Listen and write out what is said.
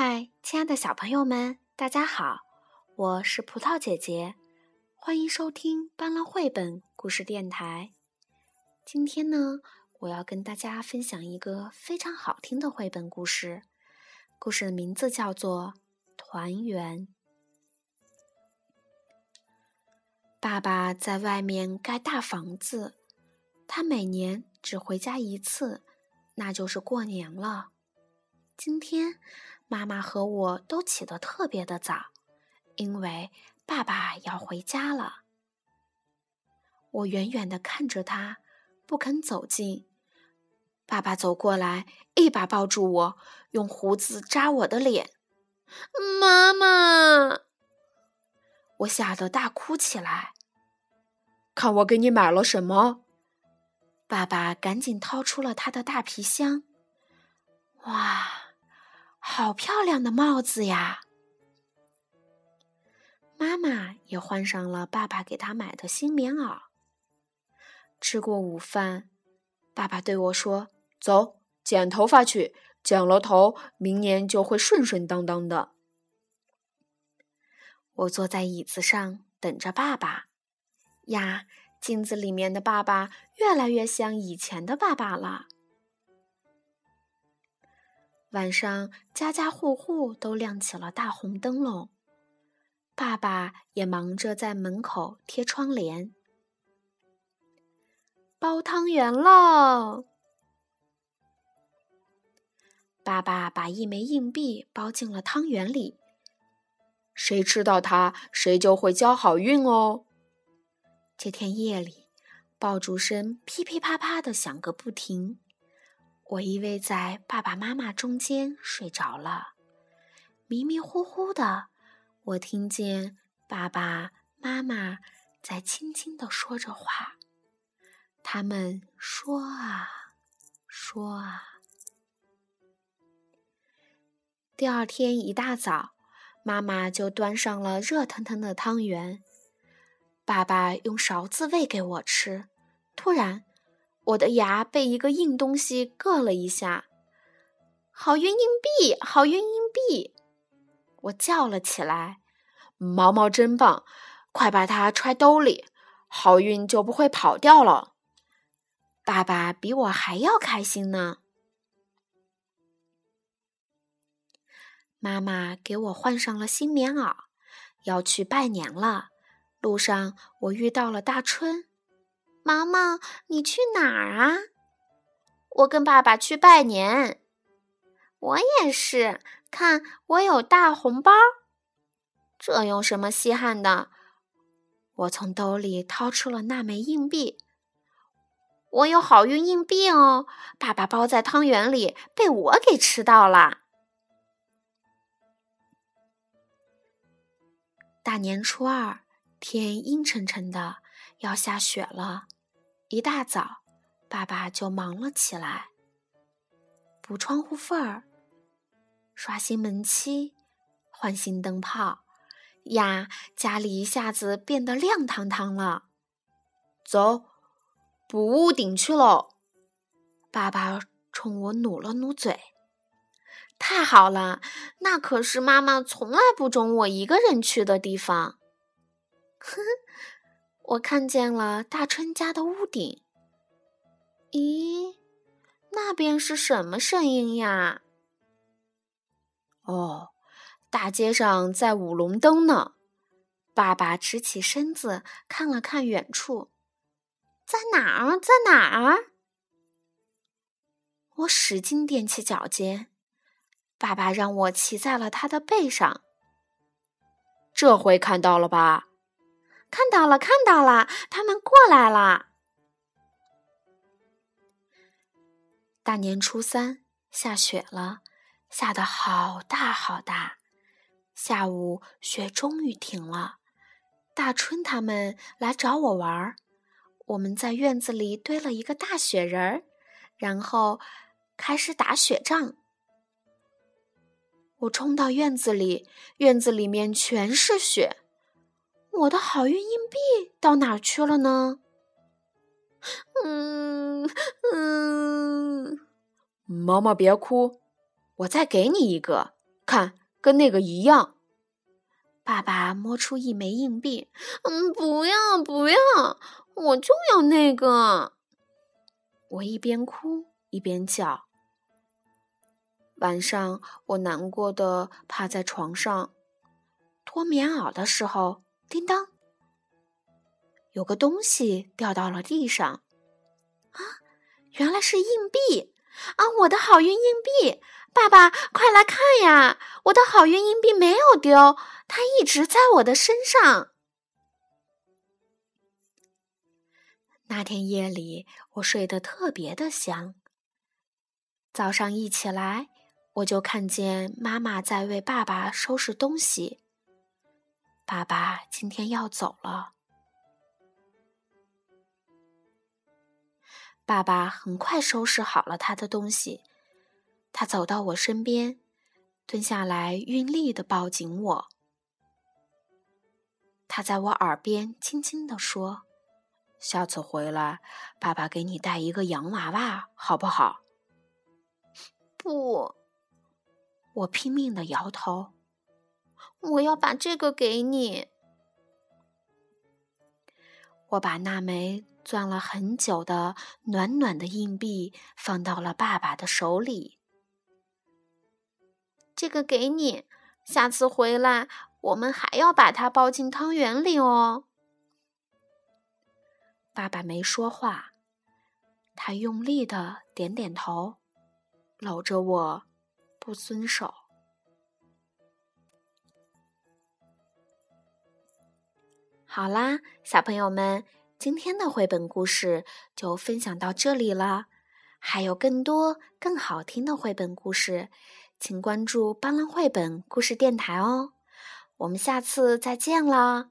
嗨，亲爱的小朋友们，大家好！我是葡萄姐姐，欢迎收听斑斓绘本故事电台。今天呢，我要跟大家分享一个非常好听的绘本故事，故事的名字叫做《团圆》。爸爸在外面盖大房子，他每年只回家一次，那就是过年了。今天，妈妈和我都起得特别的早，因为爸爸要回家了。我远远的看着他，不肯走近。爸爸走过来，一把抱住我，用胡子扎我的脸。妈妈，我吓得大哭起来。看我给你买了什么？爸爸赶紧掏出了他的大皮箱。哇！好漂亮的帽子呀！妈妈也换上了爸爸给她买的新棉袄。吃过午饭，爸爸对我说：“走，剪头发去，剪了头，明年就会顺顺当当的。”我坐在椅子上等着爸爸。呀，镜子里面的爸爸越来越像以前的爸爸了。晚上，家家户户都亮起了大红灯笼，爸爸也忙着在门口贴窗帘。包汤圆喽！爸爸把一枚硬币包进了汤圆里，谁吃到它，谁就会交好运哦。这天夜里，爆竹声噼噼啪啪的响个不停。我依偎在爸爸妈妈中间睡着了，迷迷糊糊的，我听见爸爸妈妈在轻轻的说着话。他们说啊，说啊。第二天一大早，妈妈就端上了热腾腾的汤圆，爸爸用勺子喂给我吃。突然。我的牙被一个硬东西硌了一下，好运硬币，好运硬币！我叫了起来。毛毛真棒，快把它揣兜里，好运就不会跑掉了。爸爸比我还要开心呢。妈妈给我换上了新棉袄，要去拜年了。路上我遇到了大春。毛毛，你去哪儿啊？我跟爸爸去拜年。我也是，看我有大红包。这有什么稀罕的？我从兜里掏出了那枚硬币。我有好运硬币哦，爸爸包在汤圆里，被我给吃到了。大年初二，天阴沉沉的，要下雪了。一大早，爸爸就忙了起来，补窗户缝儿，刷新门漆，换新灯泡，呀，家里一下子变得亮堂堂了。走，补屋顶去喽！爸爸冲我努了努嘴。太好了，那可是妈妈从来不准我一个人去的地方。呵呵。我看见了大春家的屋顶。咦，那边是什么声音呀？哦，大街上在舞龙灯呢。爸爸直起身子看了看远处，在哪儿？在哪儿？我使劲踮起脚尖，爸爸让我骑在了他的背上。这回看到了吧？看到了，看到了，他们过来了。大年初三下雪了，下得好大好大。下午雪终于停了，大春他们来找我玩儿。我们在院子里堆了一个大雪人儿，然后开始打雪仗。我冲到院子里，院子里面全是雪。我的好运硬币到哪儿去了呢？嗯嗯，毛毛别哭，我再给你一个，看，跟那个一样。爸爸摸出一枚硬币，嗯，不要不要，我就要那个。我一边哭一边叫。晚上，我难过的趴在床上脱棉袄的时候，叮当，有个东西掉到了地上。啊，原来是硬币啊！我的好运硬币。爸爸，快来看呀！我的好运硬币没有丢，它一直在我的身上。那天夜里，我睡得特别的香。早上一起来，我就看见妈妈在为爸爸收拾东西。爸爸今天要走了。爸爸很快收拾好了他的东西。他走到我身边，蹲下来，用力的抱紧我。他在我耳边轻轻地说：“下次回来，爸爸给你带一个洋娃娃，好不好？”不，我拼命的摇头。我要把这个给你。我把那枚攥了很久的暖暖的硬币放到了爸爸的手里。这个给你，下次回来我们还要把它包进汤圆里哦。爸爸没说话，他用力的点点头，搂着我不遵守。好啦，小朋友们，今天的绘本故事就分享到这里了，还有更多更好听的绘本故事。请关注“斑斓绘本故事电台”哦，我们下次再见了。